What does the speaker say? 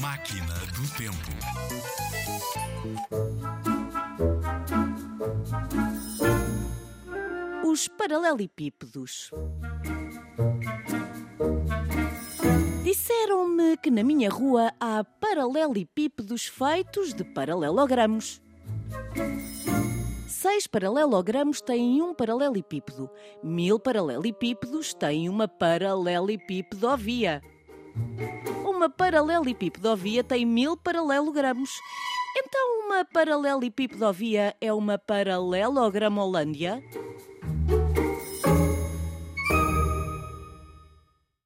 Máquina do Tempo. Os paralelepípedos. Disseram-me que na minha rua há paralelepípedos feitos de paralelogramos. Seis paralelogramos têm um paralelepípedo. Mil paralelepípedos têm uma paralelepipedovia. Uma paralelepipedovia tem mil paralelogramos. Então uma paralelepipedovia é uma paralelogramolândia?